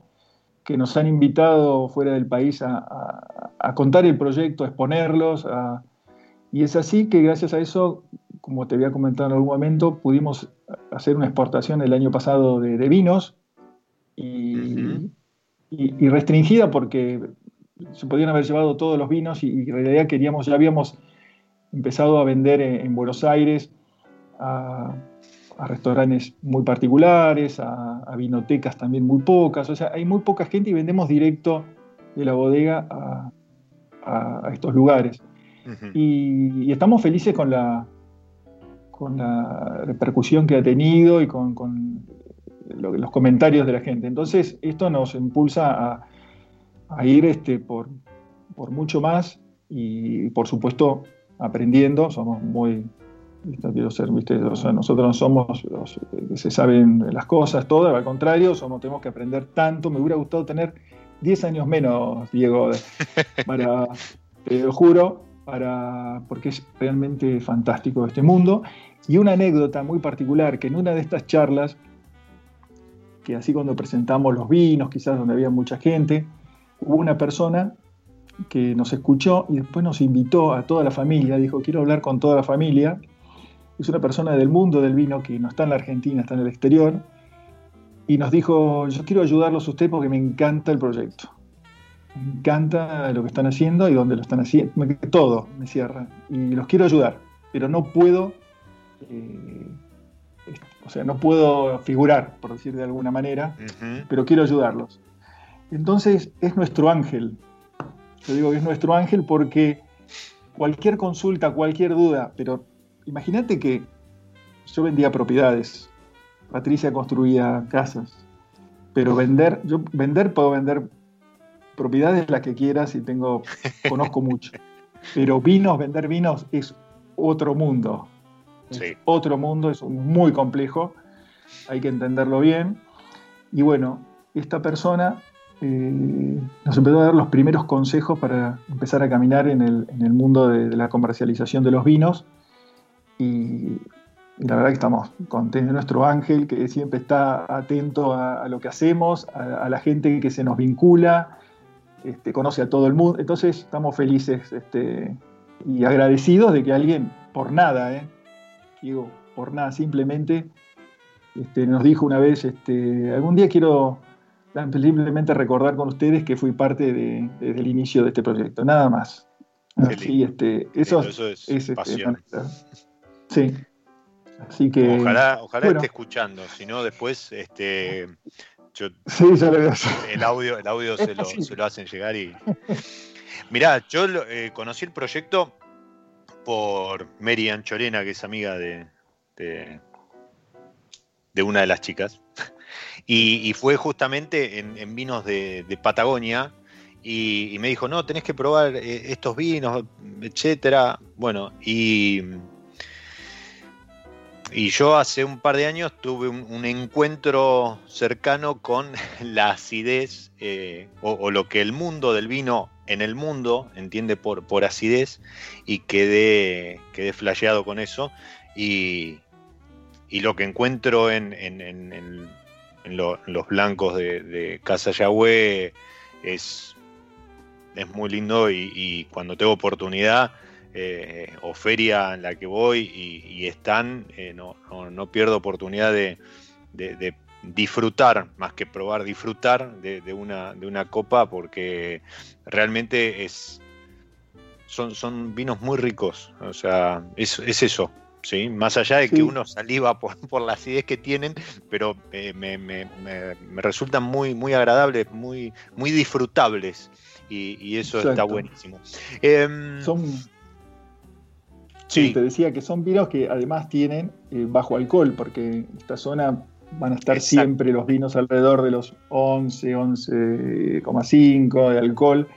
que nos han invitado fuera del país a, contar el proyecto, a exponerlos. y es así que gracias a eso, como te había comentado en algún momento, pudimos hacer una exportación el año pasado de, vinos y, restringida porque se podían haber llevado todos los vinos y, en realidad queríamos, ya habíamos empezado a vender en, Buenos Aires a, restaurantes muy particulares, a, vinotecas también muy pocas, o sea, hay muy poca gente y vendemos directo de la bodega a, estos lugares. y, estamos felices con la, con la repercusión que ha tenido y con, los comentarios de la gente. Entonces, esto nos impulsa a, a ir este, por, por mucho más y, por supuesto, aprendiendo. Somos muy, quiero ser, ¿viste? nosotros no somos los que se saben las cosas todas, al contrario, somos, tenemos que aprender tanto. Me hubiera gustado tener 10 años menos, Diego, para, te lo juro, para, porque es realmente fantástico este mundo. Y una anécdota muy particular, que en una de estas charlas, que así cuando presentamos los vinos, quizás donde había mucha gente, hubo una persona que nos escuchó y después nos invitó a toda la familia, dijo, quiero hablar con toda la familia. Es una persona del mundo del vino que no está en la Argentina, está en el exterior, y nos dijo, yo quiero ayudarlos a usted porque me encanta el proyecto. Me encanta lo que están haciendo y dónde lo están haciendo. Todo me cierra. Y los quiero ayudar, pero no puedo, eh, o sea, no puedo figurar, por decir de alguna manera, pero quiero ayudarlos. Entonces es nuestro ángel. Yo digo que es nuestro ángel porque cualquier consulta, cualquier duda, pero imagínate que yo vendía propiedades, Patricia construía casas, pero vender, yo vender puedo vender propiedades las que quieras y tengo, conozco mucho, pero vinos, vender vinos es otro mundo, otro mundo, es muy complejo, hay que entenderlo bien, y bueno, esta persona eh, nos empezó a dar los primeros consejos para empezar a caminar en el, mundo de, la comercialización de los vinos. Y, la verdad que estamos contentos nuestro ángel, que siempre está atento a, lo que hacemos, a, la gente que se nos vincula, este, conoce a todo el mundo. Entonces estamos felices este, y agradecidos de que alguien, por nada, eh, digo, por nada, simplemente este, nos dijo una vez, algún día quiero simplemente recordar con ustedes que fui parte de, desde el inicio de este proyecto, nada más. Así, este, eso, es, este, pasión. sí. Así que. Ojalá, ojalá esté escuchando, si no, después este, yo, el audio, el audio se lo, se lo, hacen llegar y. Mirá, yo eh, conocí el proyecto por Mary Anchorena, que es amiga de, de, de una de las chicas. Y, fue justamente en, vinos de, Patagonia. Y, me dijo, no, tenés que probar eh, estos vinos, etcétera. Bueno, y, y yo hace un par de años tuve un, encuentro cercano con la acidez eh, o, lo que el mundo del vino en el mundo entiende por, por acidez y quedé, quedé flasheado con eso. Y, y lo que encuentro en, en, los blancos de, Casa Yahweh es, es muy lindo y, cuando tengo oportunidad eh, o feria en la que voy y, están, eh, no, no, pierdo oportunidad de, disfrutar, más que probar, disfrutar de, una, de una copa porque realmente es, son, son vinos muy ricos, o sea, es, es eso, ¿sí? Más allá de que uno saliva por, por la acidez que tienen, pero eh, me, resultan muy, muy agradables, muy, muy disfrutables. Y, eso está buenísimo. Em, son. Sí, te decía que son vinos que además tienen eh, bajo alcohol, porque en esta zona van a estar siempre los vinos alrededor de los 11, 11,5 de alcohol.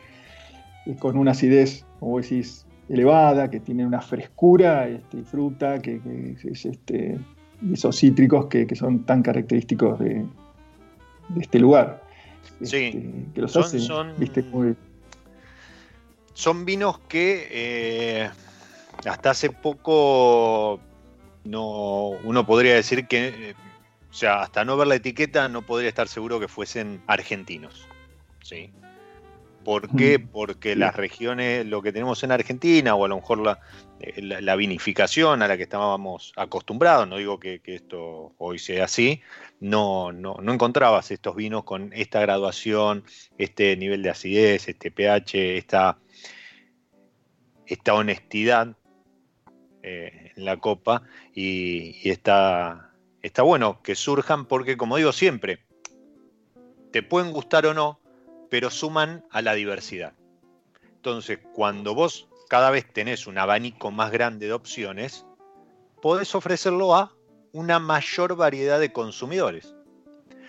con una acidez, como decís, elevada, que tiene una frescura este, y fruta, que, es este, esos cítricos que, son tan característicos de, este lugar. Sí, este, que los son, son, son vinos que eh, hasta hace poco no, uno podría decir que, eh, o sea, hasta no ver la etiqueta no podría estar seguro que fuesen argentinos. ¿sí? ¿Por qué? Porque las regiones, lo que tenemos en Argentina, o a lo mejor eh, la, vinificación a la que estábamos acostumbrados, no digo que, esto hoy sea así, no, no, no, encontrabas estos vinos con esta graduación, este nivel de acidez, este pH, esta, esta honestidad eh, en la copa, y, está, está bueno que surjan porque, como digo siempre, te pueden gustar o no, pero suman a la diversidad. Entonces, cuando vos cada vez tenés un abanico más grande de opciones, podés ofrecerlo a una mayor variedad de consumidores.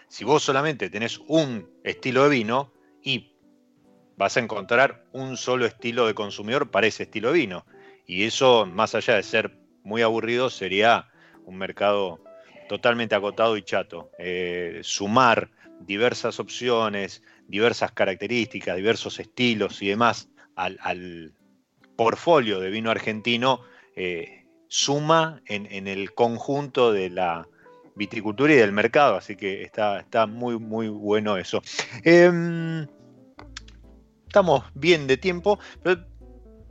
Si vos solamente tenés un estilo de vino y vas a encontrar un solo estilo de consumidor para ese estilo de vino. Y eso, más allá de ser muy aburrido, sería un mercado totalmente acotado y chato. Eh, sumar diversas opciones, diversas características, diversos estilos y demás al, portfolio de vino argentino, eh, suma en, el conjunto de la viticultura y del mercado, así que está, está muy, muy bueno eso. Em, estamos bien de tiempo, pero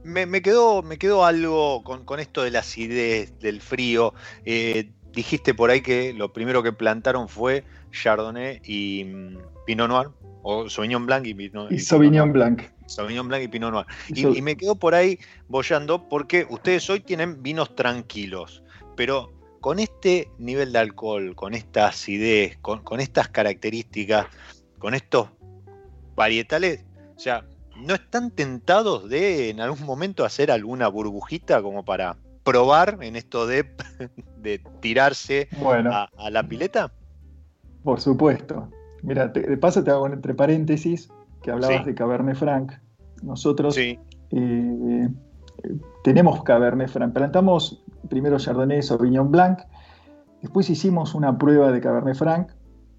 me, quedó, me quedó algo con, esto de la acidez, del frío. Eh, dijiste por ahí que lo primero que plantaron fue Chardonnay y mm, Pinot Noir, o Sauvignon Blanc y Pinot, y Sauvignon Blanc. Sauvignon Blanc y Pinot Noir. Y, me quedo por ahí bollando porque ustedes hoy tienen vinos tranquilos, pero con este nivel de alcohol, con esta acidez, con, estas características, con estos varietales, o sea, ¿no están tentados de en algún momento hacer alguna burbujita como para probar en esto de, de tirarse a la pileta? Por supuesto. Mira, de paso te hago entre paréntesis que hablabas de Cabernet Franc. Nosotros eh, tenemos Cabernet Franc. Plantamos primero Chardonnay, Sauvignon Blanc. Después hicimos una prueba de Cabernet Franc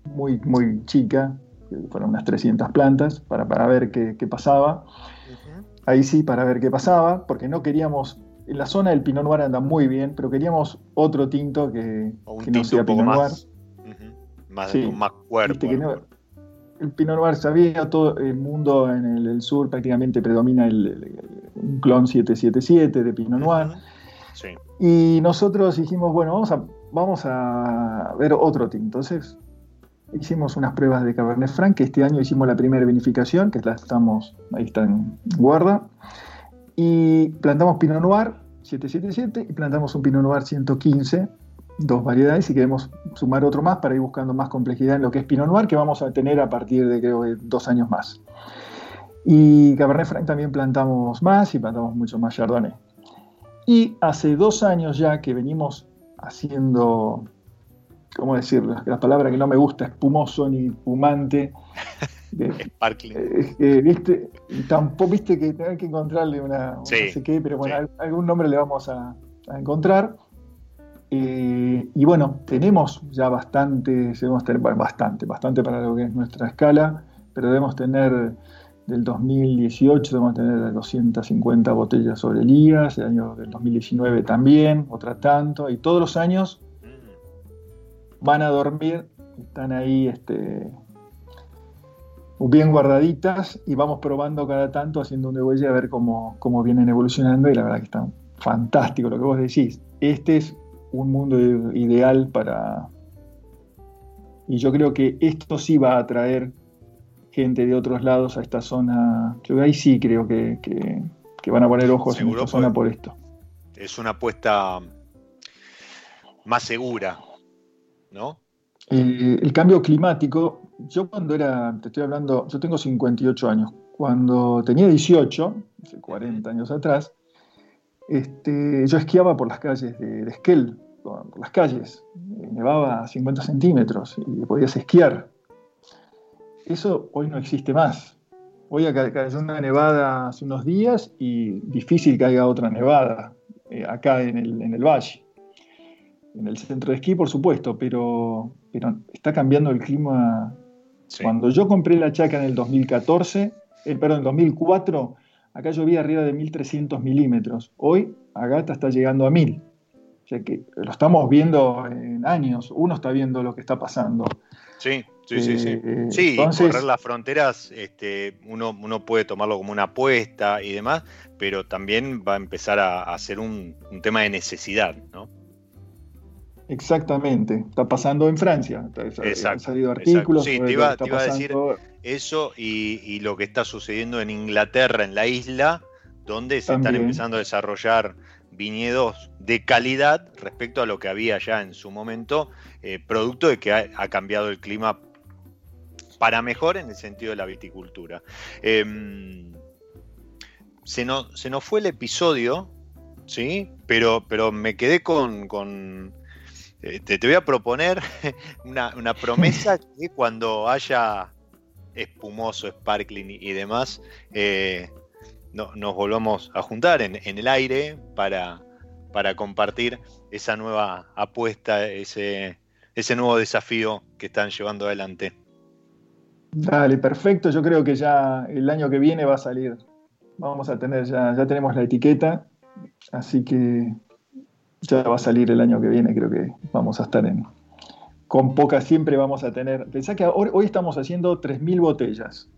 muy, muy chica, fueron unas 300 plantas, para, para ver qué, pasaba. Ahí sí, para ver qué pasaba, porque no queríamos. En la zona del Pinot Noir anda muy bien, pero queríamos otro tinto que, no sea Pinot Noir más, más cuerpo. el Pinot Noir sabía, todo el mundo en el, sur prácticamente predomina el, un clon 777 de Pinot Noir. Y nosotros dijimos, bueno, vamos a, vamos a ver otro tinto. Entonces hicimos unas pruebas de Cabernet Franc, que este año hicimos la primera vinificación, que la estamos, ahí está en guarda. Y plantamos Pinot Noir 777 y plantamos un Pinot Noir 115 dos variedades y queremos sumar otro más para ir buscando más complejidad en lo que es Pinot Noir, que vamos a tener a partir de creo dos años más. Y Cabernet Franc también plantamos más y plantamos mucho más Chardonnay. Y hace dos años ya que venimos haciendo, ¿cómo decirlo? La palabra que no me gusta, espumoso ni fumante. Sparkling. Eh, ¿viste? Tampoco, viste que hay que encontrarle una, no sé qué, pero bueno, algún nombre le vamos a, a encontrar eh, y bueno, tenemos ya bastante, debemos tener bastante, bastante para lo que es nuestra escala, pero debemos tener del 2018 debemos tener 250 botellas sobre lías, el año del 2019 también, otra tanto, y todos los años van a dormir, están ahí este, bien guardaditas y vamos probando cada tanto, haciendo un degüelle a ver cómo, cómo vienen evolucionando y la verdad que está fantástico lo que vos decís. Este es un mundo ideal para... Y yo creo que esto sí va a atraer gente de otros lados a esta zona. Yo ahí sí creo que, van a poner ojos en esta zona por esto. Es una apuesta más segura, ¿no? El, cambio climático, yo cuando era, te estoy hablando, yo tengo 58 años, cuando tenía 18, hace 40 años atrás, este, yo esquiaba por las calles de, Esquel, por, las calles, nevaba a 50 centímetros y podías esquiar. Eso hoy no existe más. Hoy cayó una nevada hace unos días y difícil que haya otra nevada eh, acá en el, en el, valle. En el centro de esquí, por supuesto, pero, pero está cambiando el clima. Cuando yo compré la chaca en el 2014, eh, perdón, en 2004, acá llovía arriba de 1300 milímetros. Hoy, Agata está llegando a 1000. O sea que lo estamos viendo en años. Uno está viendo lo que está pasando. Sí, sí, sí. Sí, eh, sí correr las fronteras, este, uno, uno puede tomarlo como una apuesta y demás, pero también va a empezar a, ser un, tema de necesidad, ¿no? Exactamente, está pasando en Francia. Exacto, han salido artículos. Sí, te iba, a decir eso y, lo que está sucediendo en Inglaterra, en la isla, donde se están empezando a desarrollar viñedos de calidad respecto a lo que había ya en su momento, eh, producto de que ha, cambiado el clima para mejor en el sentido de la viticultura. Em, se, se, nos fue el episodio, ¿sí? Pero, pero me quedé con... Eh, te, voy a proponer una, promesa que cuando haya espumoso, sparkling y, demás, eh, nos volvamos a juntar en, el aire para, para, compartir esa nueva apuesta, ese, ese nuevo desafío que están llevando adelante. Dale, perfecto. Yo creo que ya el año que viene va a salir. Vamos a tener, ya, ya tenemos la etiqueta, así que ya va a salir el año que viene. Creo que vamos a estar en. Con pocas siempre vamos a tener. Pensá que hoy, hoy estamos haciendo 3.000 botellas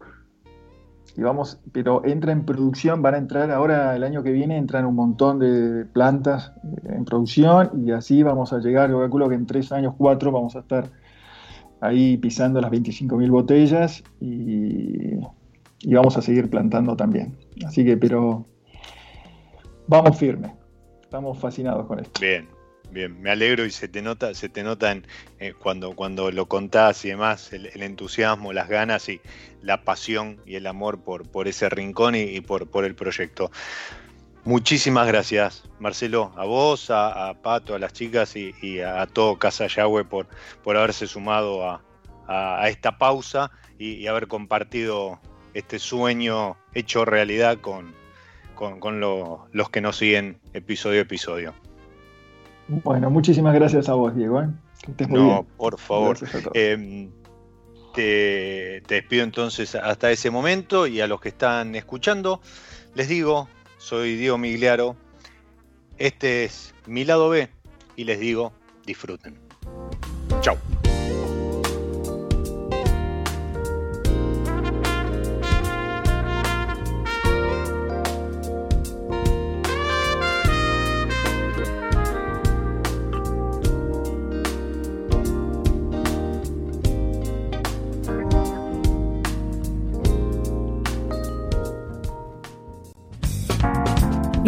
y vamos, pero entra en producción, van a entrar ahora el año que viene, entran un montón de plantas eh, en producción y así vamos a llegar, yo calculo que en tres años, cuatro, vamos a estar ahí pisando las 25.000 botellas y, y, vamos a seguir plantando también. Así que, pero vamos firme, estamos fascinados con esto. Bien, Bien, me alegro y se te nota, se te notan eh, cuando, cuando lo contás y demás, el, entusiasmo, las ganas y la pasión y el amor por, por ese rincón y, por, por, el proyecto. Muchísimas gracias, Marcelo, a vos, a, Pato, a las chicas y, a, todo Casa Yahweh por, por haberse sumado a, esta pausa y, haber compartido este sueño hecho realidad con, con, los que nos siguen episodio a episodio. Bueno, muchísimas gracias a vos, Diego. ¿eh? no, por favor. Em, te, despido entonces hasta ese momento y a los que están escuchando, les digo, soy Diego Migliaro, este es mi lado B y les digo, disfruten. Chao.